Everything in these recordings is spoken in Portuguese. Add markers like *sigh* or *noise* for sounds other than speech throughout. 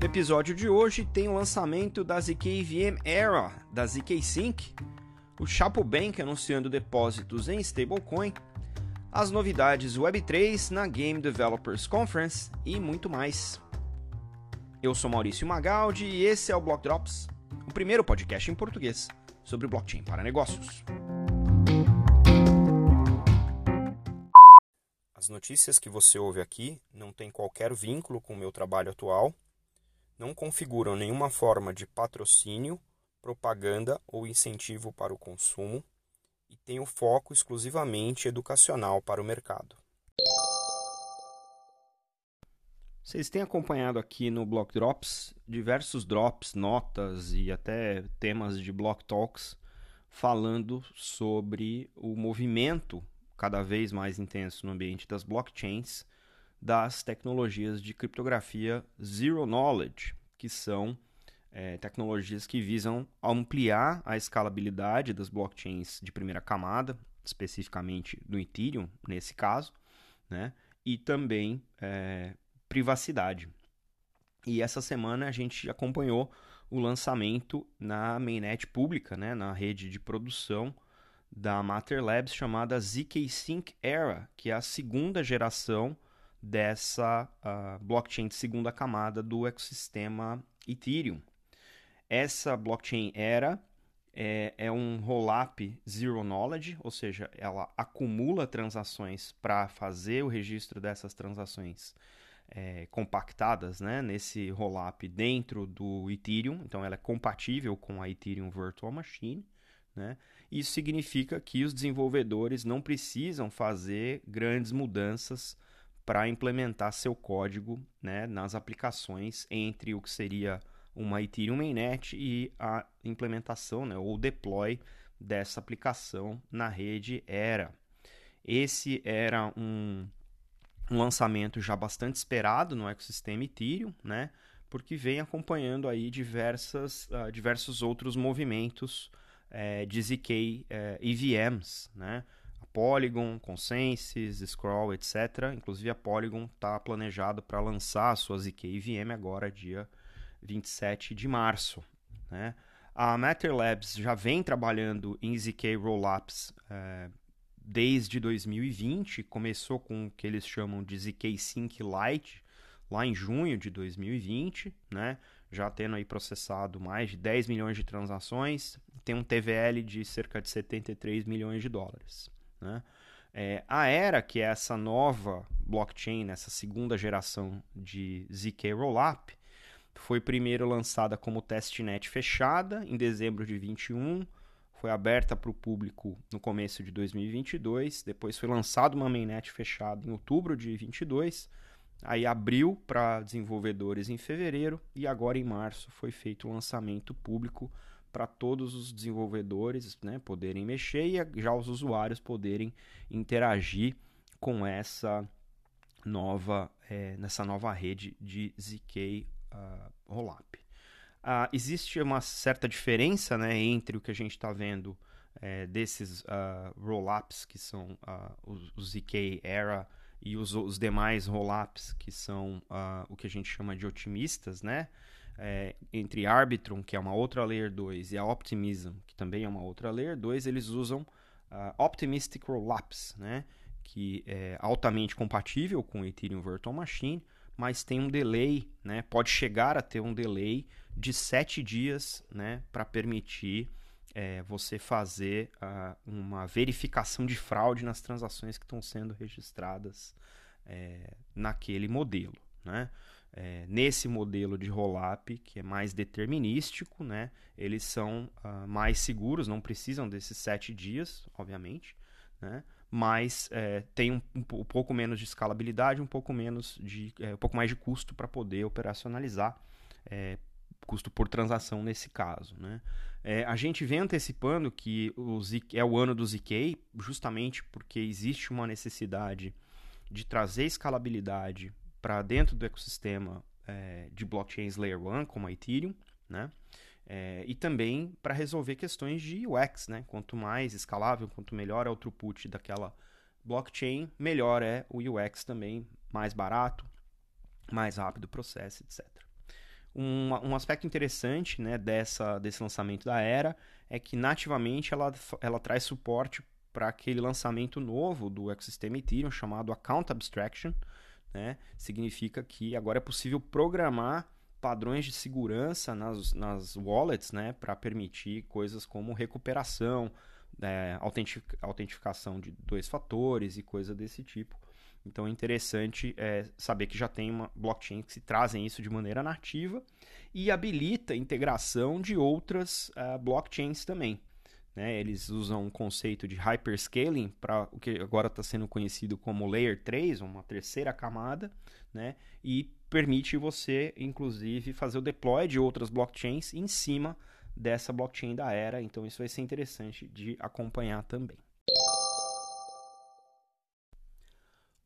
No episódio de hoje tem o lançamento da ZK VM Era, da ZK Sync, o Chapo Bank anunciando depósitos em stablecoin, as novidades Web3 na Game Developers Conference e muito mais. Eu sou Maurício Magaldi e esse é o Block Drops, o primeiro podcast em português sobre blockchain para negócios. As notícias que você ouve aqui não têm qualquer vínculo com o meu trabalho atual, não configuram nenhuma forma de patrocínio, propaganda ou incentivo para o consumo e têm o foco exclusivamente educacional para o mercado. Vocês têm acompanhado aqui no Block Drops diversos drops, notas e até temas de Block Talks falando sobre o movimento cada vez mais intenso no ambiente das blockchains das tecnologias de criptografia Zero Knowledge, que são é, tecnologias que visam ampliar a escalabilidade das blockchains de primeira camada, especificamente do Ethereum, nesse caso, né? e também é, privacidade. E essa semana a gente acompanhou o lançamento na mainnet pública, né, na rede de produção da Matter Labs chamada ZK Sync Era, que é a segunda geração dessa uh, blockchain de segunda camada do ecossistema Ethereum. Essa blockchain Era é, é um rollup zero knowledge, ou seja, ela acumula transações para fazer o registro dessas transações é, compactadas né, nesse rollup dentro do Ethereum, então ela é compatível com a Ethereum Virtual Machine. Né? Isso significa que os desenvolvedores não precisam fazer grandes mudanças para implementar seu código né, nas aplicações entre o que seria uma Ethereum mainnet e a implementação né, ou deploy dessa aplicação na rede Era. Esse era um, um lançamento já bastante esperado no ecossistema Ethereum, né, porque vem acompanhando aí diversas, uh, diversos outros movimentos é, de ZK é, EVMs, né? Polygon, Consensus, Scroll, etc. Inclusive a Polygon está planejado para lançar a sua ZK EVM agora, dia 27 de março, né? A Matter Labs já vem trabalhando em ZK Rollups é, desde 2020, começou com o que eles chamam de ZK Sync Lite, lá em junho de 2020, né? já tendo aí processado mais de 10 milhões de transações, tem um TVL de cerca de 73 milhões de dólares. Né? É, a Era, que é essa nova blockchain, essa segunda geração de ZK Rollup, foi primeiro lançada como testnet fechada em dezembro de 21, foi aberta para o público no começo de 2022, depois foi lançada uma mainnet fechada em outubro de 22, aí abriu para desenvolvedores em fevereiro e agora em março foi feito o lançamento público para todos os desenvolvedores né, poderem mexer e já os usuários poderem interagir com essa nova é, nessa nova rede de ZK uh, Rollup. Uh, existe uma certa diferença né, entre o que a gente está vendo é, desses uh, rollups que são uh, os, os, ZK Era e os, os demais rollups que são uh, o que a gente chama de otimistas, né? É, entre Arbitrum, que é uma outra Layer 2, e a Optimism, que também é uma outra Layer 2, eles usam Optimistic Rollups, né? Que é altamente compatível com o Ethereum Virtual Machine, mas tem um delay, né? Pode chegar a ter um delay de 7 dias, né? Para permitir é, você fazer uh, uma verificação de fraude nas transações que estão sendo registradas é, naquele modelo. Né? É, nesse modelo de rollup, que é mais determinístico, né? eles são uh, mais seguros, não precisam desses sete dias, obviamente, né? mas é, tem um, um, um, pouco menos de escalabilidade, um pouco menos de, é, um pouco mais de custo para poder operacionalizar, é, custo por transação nesse caso. Né? É, a gente vem antecipando que o ZK, é o ano do ZK, justamente porque existe uma necessidade de trazer escalabilidade para dentro do ecossistema é, de blockchains Layer 1, como a Ethereum, né? É, e também para resolver questões de UX, né? Quanto mais escalável, quanto melhor é o throughput daquela blockchain, melhor é o UX também, mais barato, mais rápido o processo, etc. Um, um aspecto interessante né, dessa, desse lançamento da Era é que nativamente ela, ela traz suporte para aquele lançamento novo do ecossistema Ethereum chamado Account Abstraction. Né? Significa que agora é possível programar padrões de segurança nas, nas wallets né? para permitir coisas como recuperação, é, autentificação de dois fatores e coisa desse tipo. Então é interessante é, saber que já tem uma blockchain que se trazem isso de maneira nativa e habilita a integração de outras uh, blockchains também. Né? Eles usam um conceito de hyperscaling para o que agora está sendo conhecido como Layer 3, uma terceira camada, né? e permite você, inclusive, fazer o deploy de outras blockchains em cima dessa blockchain da Era. Então isso vai ser interessante de acompanhar também.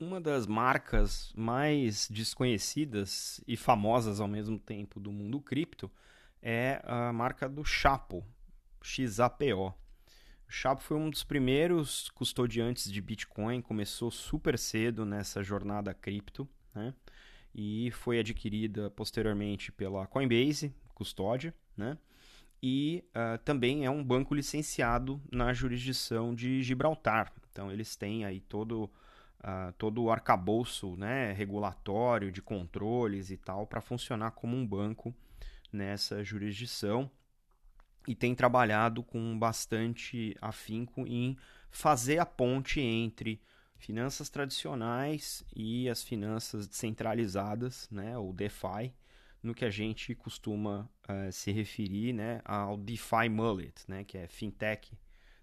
Uma das marcas mais desconhecidas e famosas ao mesmo tempo do mundo cripto é a marca do Chapo, XAPO. O Chapo foi um dos primeiros custodiantes de Bitcoin, começou super cedo nessa jornada cripto, né? E foi adquirida posteriormente pela Coinbase, custódia, né? E uh, também é um banco licenciado na jurisdição de Gibraltar. Então eles têm aí todo uh, todo o arcabouço né, regulatório de controles e tal para funcionar como um banco nessa jurisdição e tem trabalhado com bastante afinco em fazer a ponte entre finanças tradicionais e as finanças descentralizadas, né, ou DeFi, no que a gente costuma uh, se referir né, ao DeFi Mullet, né, que é fintech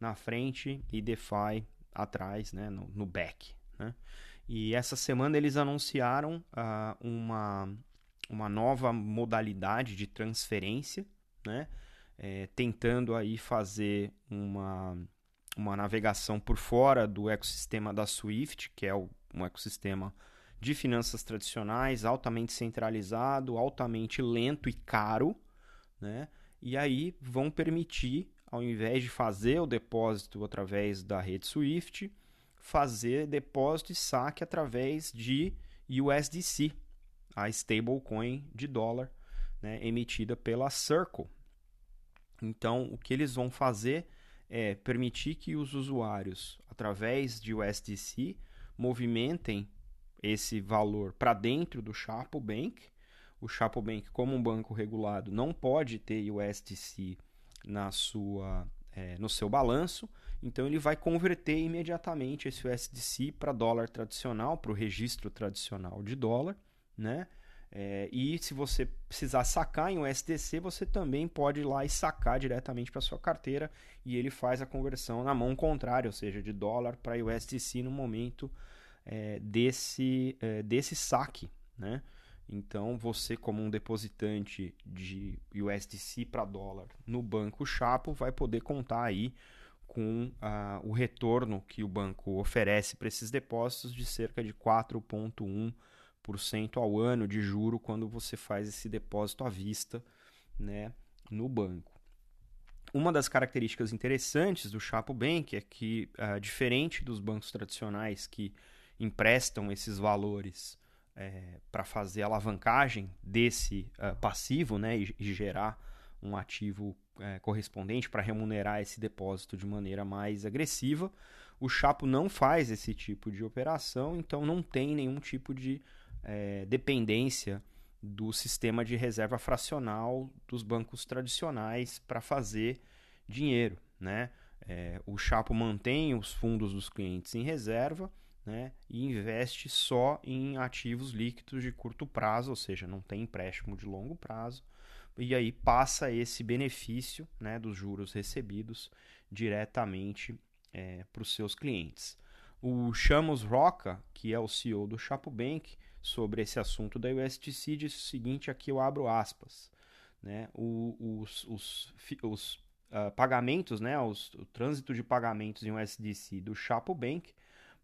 na frente e DeFi atrás, né, no, no back. Né? E essa semana eles anunciaram uh, uma, uma nova modalidade de transferência, né? É, tentando aí fazer uma, uma navegação por fora do ecossistema da Swift, que é o, um ecossistema de finanças tradicionais, altamente centralizado, altamente lento e caro, né? E aí vão permitir, ao invés de fazer o depósito através da rede Swift, fazer depósito e saque através de USDC, a stablecoin de dólar né, emitida pela Circle. Então, o que eles vão fazer é permitir que os usuários, através de USDC, movimentem esse valor para dentro do Chapo Bank. O Chapo Bank, como um banco regulado, não pode ter USDC na sua, é, no seu balanço, então ele vai converter imediatamente esse USDC para dólar tradicional, para o registro tradicional de dólar, né? É, e se você precisar sacar em USDC, você também pode ir lá e sacar diretamente para sua carteira e ele faz a conversão na mão contrária, ou seja, de dólar para USDC no momento é, desse, é, desse saque, né? Então, você, como um depositante de USDC para dólar no banco Chapo, vai poder contar aí com uh, o retorno que o banco oferece para esses depósitos de cerca de 4,1% ao ano de juro quando você faz esse depósito à vista né, no banco. Uma das características interessantes do Chapo Bank é que, uh, diferente dos bancos tradicionais que emprestam esses valores é, para fazer alavancagem desse uh, passivo né, e, e gerar um ativo é, correspondente para remunerar esse depósito de maneira mais agressiva. O Chapo não faz esse tipo de operação, então não tem nenhum tipo de é, dependência do sistema de reserva fracional dos bancos tradicionais para fazer dinheiro. Né? É, o Chapo mantém os fundos dos clientes em reserva né, e investe só em ativos líquidos de curto prazo, ou seja, não tem empréstimo de longo prazo e aí passa esse benefício né, dos juros recebidos diretamente é, para os seus clientes. O Chamos Roca, que é o CEO do Chapo Bank, sobre esse assunto da USDC, disse o seguinte: aqui eu abro aspas. Né, o, os, os, os uh, pagamentos, né, os, o trânsito de pagamentos em USDC do Chapo Bank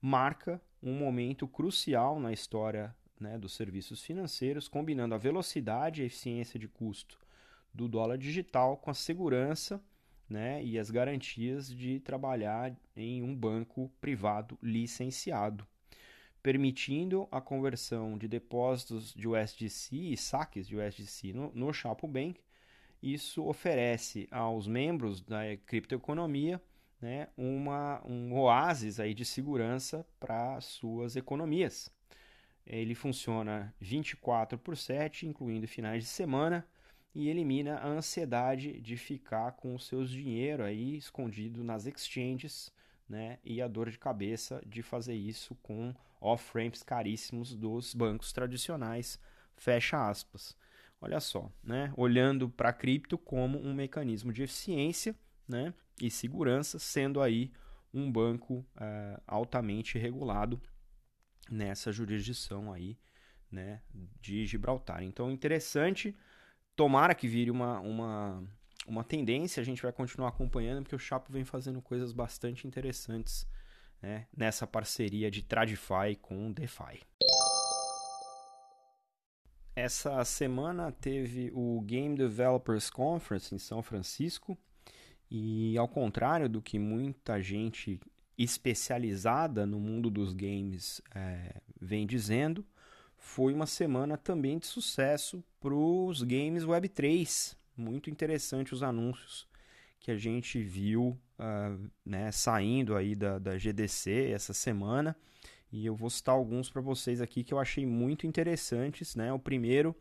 marca um momento crucial na história né, dos serviços financeiros, combinando a velocidade e a eficiência de custo do dólar digital com a segurança né, e as garantias de trabalhar em um banco privado licenciado. Permitindo a conversão de depósitos de USDC e saques de USDC no, no Chapo Bank. Isso oferece aos membros da criptoeconomia né, uma, um oásis aí de segurança para suas economias. Ele funciona 24 por 7, incluindo finais de semana, e elimina a ansiedade de ficar com os seus dinheiro aí escondido nas exchanges, né, e a dor de cabeça de fazer isso com off-ramps caríssimos dos bancos tradicionais, fecha aspas. Olha só, né, olhando para a cripto como um mecanismo de eficiência, né, e segurança, sendo aí um banco é, altamente regulado nessa jurisdição aí, né, de Gibraltar. Então, interessante, tomara que vire uma, uma, uma tendência, a gente vai continuar acompanhando, porque o Chapo vem fazendo coisas bastante interessantes né, nessa parceria de TradFi com DeFi. Essa semana teve o Game Developers Conference em São Francisco, e ao contrário do que muita gente especializada no mundo dos games é, vem dizendo, foi uma semana também de sucesso para os games Web3. Muito interessante os anúncios que a gente viu uh, né, saindo aí da, da GDC essa semana. E eu vou citar alguns para vocês aqui que eu achei muito interessantes. Né? O primeiro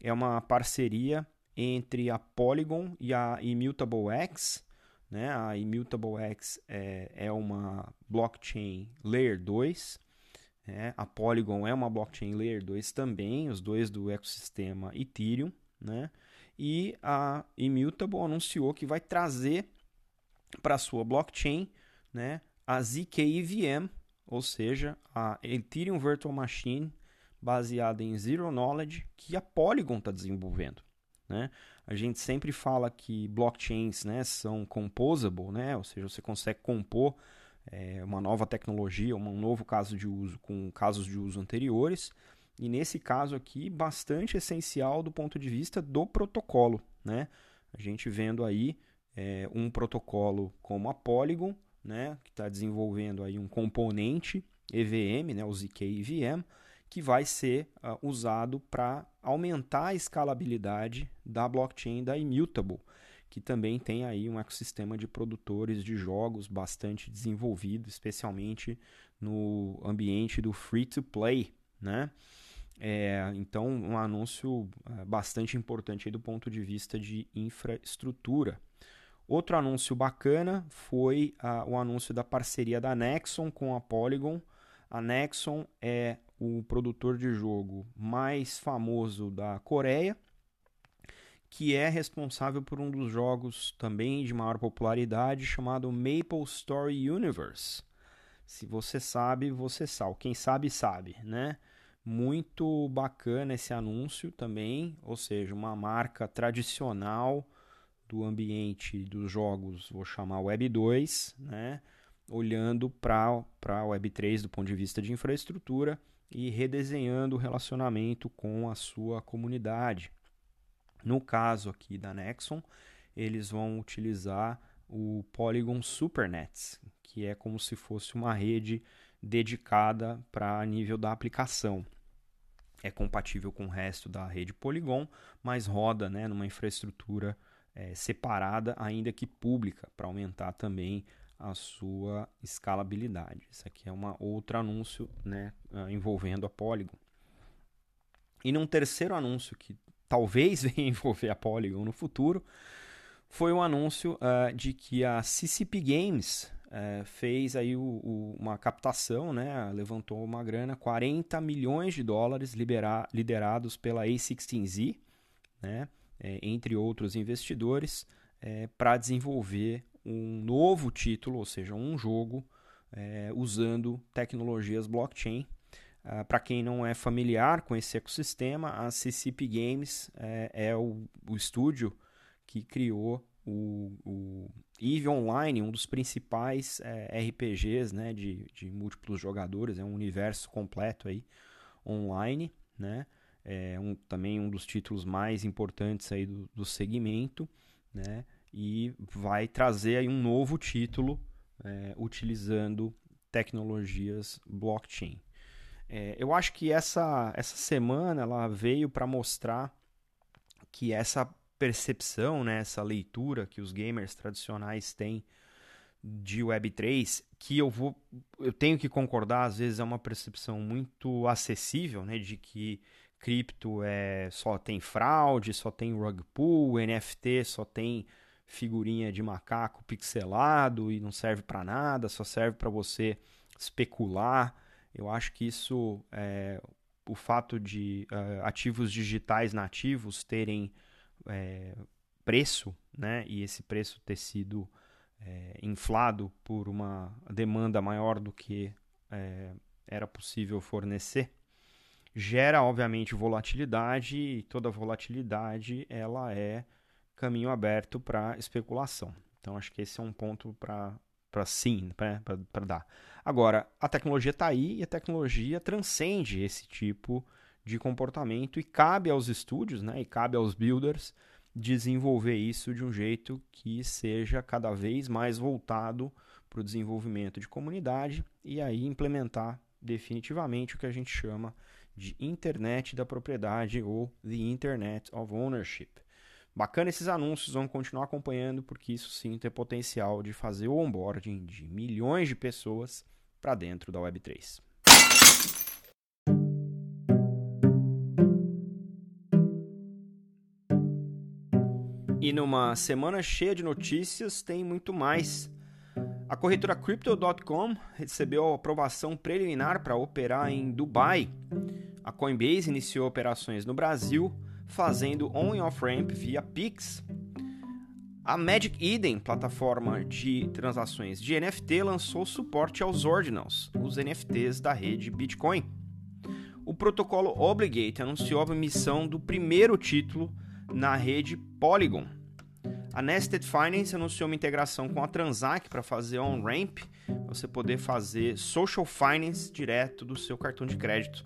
é uma parceria entre a Polygon e a Immutable X, né? A Immutable X é, é uma blockchain Layer 2. Né? A Polygon é uma blockchain Layer 2 também, os dois do ecossistema Ethereum. Né? E a Immutable anunciou que vai trazer para sua blockchain né, a ZK-EVM, ou seja, a Ethereum Virtual Machine baseada em Zero Knowledge que a Polygon está desenvolvendo. Né? A gente sempre fala que blockchains né, são composable, né? ou seja, você consegue compor é, uma nova tecnologia, um novo caso de uso com casos de uso anteriores. E nesse caso aqui, bastante essencial do ponto de vista do protocolo. Né? A gente vendo aí é, um protocolo como a Polygon, né, que está desenvolvendo aí um componente EVM, né, o ZK EVM, que vai ser uh, usado para aumentar a escalabilidade da blockchain da Immutable, que também tem aí um ecossistema de produtores de jogos bastante desenvolvido, especialmente no ambiente do free to play, né? É, então, um anúncio uh, bastante importante do ponto de vista de infraestrutura. Outro anúncio bacana foi uh, o anúncio da parceria da Nexon com a Polygon. A Nexon é o produtor de jogo mais famoso da Coreia, que é responsável por um dos jogos também de maior popularidade chamado Maple Story Universe. Se você sabe, você sabe. Quem sabe, sabe, né? Muito bacana esse anúncio também, ou seja, uma marca tradicional do ambiente dos jogos, vou chamar Web 2, né? olhando para a Web 3 do ponto de vista de infraestrutura e redesenhando o relacionamento com a sua comunidade. No caso aqui da Nexon, eles vão utilizar o Polygon Supernets, que é como se fosse uma rede dedicada para nível da aplicação. É compatível com o resto da rede Polygon, mas roda né, numa infraestrutura é, separada, ainda que pública, para aumentar também a sua escalabilidade. Isso aqui é um outro anúncio né, ah, envolvendo a Polygon. E num terceiro anúncio que talvez *laughs* venha envolver a Polygon no futuro, foi o anúncio uh, de que a CCP Games uh, fez aí o, o, uma captação, né, levantou uma grana, 40 milhões de dólares liderados pela A16Z, né, é, entre outros investidores, é, para desenvolver um novo título, ou seja, um jogo é, usando tecnologias blockchain. Uh, Para quem não é familiar com esse ecossistema, a CCP Games é, é o, o, estúdio que criou o, o, EVE Online, um dos principais é, RPGs né, de, de múltiplos jogadores, é um universo completo aí online, né? É um, também um dos títulos mais importantes aí do, do segmento, né? e vai trazer aí um novo título é, utilizando tecnologias blockchain. É, eu acho que essa, essa semana ela veio para mostrar que essa percepção, né, essa leitura que os gamers tradicionais têm de Web3, que eu vou eu tenho que concordar, às vezes é uma percepção muito acessível, né, de que cripto é só tem fraude, só tem rug pull, NFT só tem figurinha de macaco pixelado e não serve para nada, só serve para você especular. Eu acho que isso é, o fato de uh, ativos digitais nativos terem é, preço, né, e esse preço ter sido é, inflado por uma demanda maior do que é, era possível fornecer, gera obviamente volatilidade e toda volatilidade ela é caminho aberto para especulação. Então acho que esse é um ponto para para sim, para dar. Agora, a tecnologia está aí e a tecnologia transcende esse tipo de comportamento e cabe aos estúdios, né, e cabe aos builders desenvolver isso de um jeito que seja cada vez mais voltado para o desenvolvimento de comunidade e aí implementar definitivamente o que a gente chama de internet da propriedade ou the Internet of Ownership. Bacana esses anúncios, vamos continuar acompanhando porque isso sim tem potencial de fazer o onboarding de milhões de pessoas para dentro da Web3. E numa semana cheia de notícias, tem muito mais. A corretora Crypto.com recebeu aprovação preliminar para operar em Dubai. A Coinbase iniciou operações no Brasil, fazendo on e off-ramp via Pix. A Magic Eden, plataforma de transações de NFT, lançou suporte aos Ordinals, os NFTs da rede Bitcoin. O protocolo Obligate anunciou a emissão do primeiro título na rede Polygon. A Nested Finance anunciou uma integração com a Transac para fazer on-ramp, você poder fazer social finance direto do seu cartão de crédito.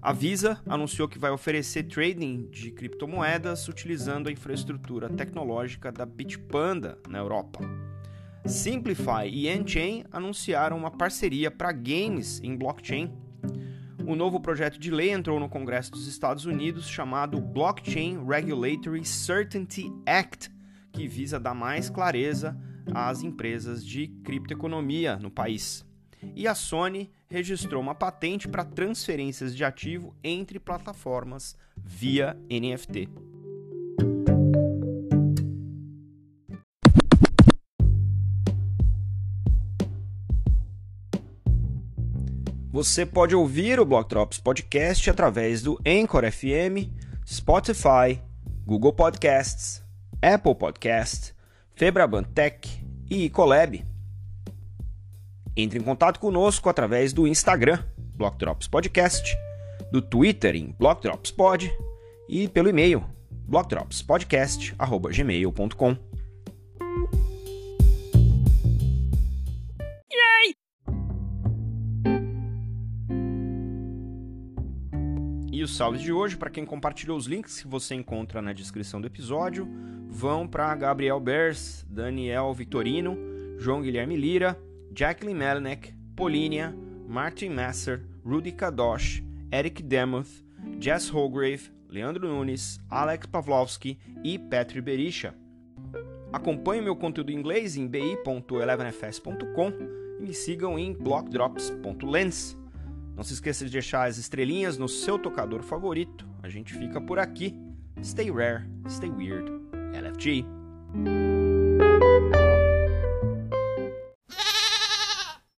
A Visa anunciou que vai oferecer trading de criptomoedas utilizando a infraestrutura tecnológica da Bitpanda na Europa. Simplify e Enchain anunciaram uma parceria para games em blockchain o novo projeto de lei entrou no Congresso dos Estados Unidos chamado Blockchain Regulatory Certainty Act, que visa dar mais clareza às empresas de criptoeconomia no país. E a Sony registrou uma patente para transferências de ativo entre plataformas via NFT. Você pode ouvir o Block Drops Podcast através do Anchor FM, Spotify, Google Podcasts, Apple Podcasts, Febraban Tech e Ecolab. Entre em contato conosco através do Instagram, Block Drops Podcast, do Twitter em Block Drops Pod e pelo e-mail blockdropspodcast@gmail.com. E os salves de hoje, para quem compartilhou os links que você encontra na descrição do episódio, vão para Gabriel Bers, Daniel Vitorino, João Guilherme Lira, Jacqueline Melinek, Polínia, Martin Masser, Rudy Kadosh, Eric Demuth, Jess Holgrave, Leandro Nunes, Alex Pavlovski e Petri Berisha. Acompanhe meu conteúdo em inglês em bi.elevenfs.com e me sigam em blockdrops.lens. Não se esqueça de deixar as estrelinhas no seu tocador favorito. A gente fica por aqui. Stay rare, stay weird. LFG.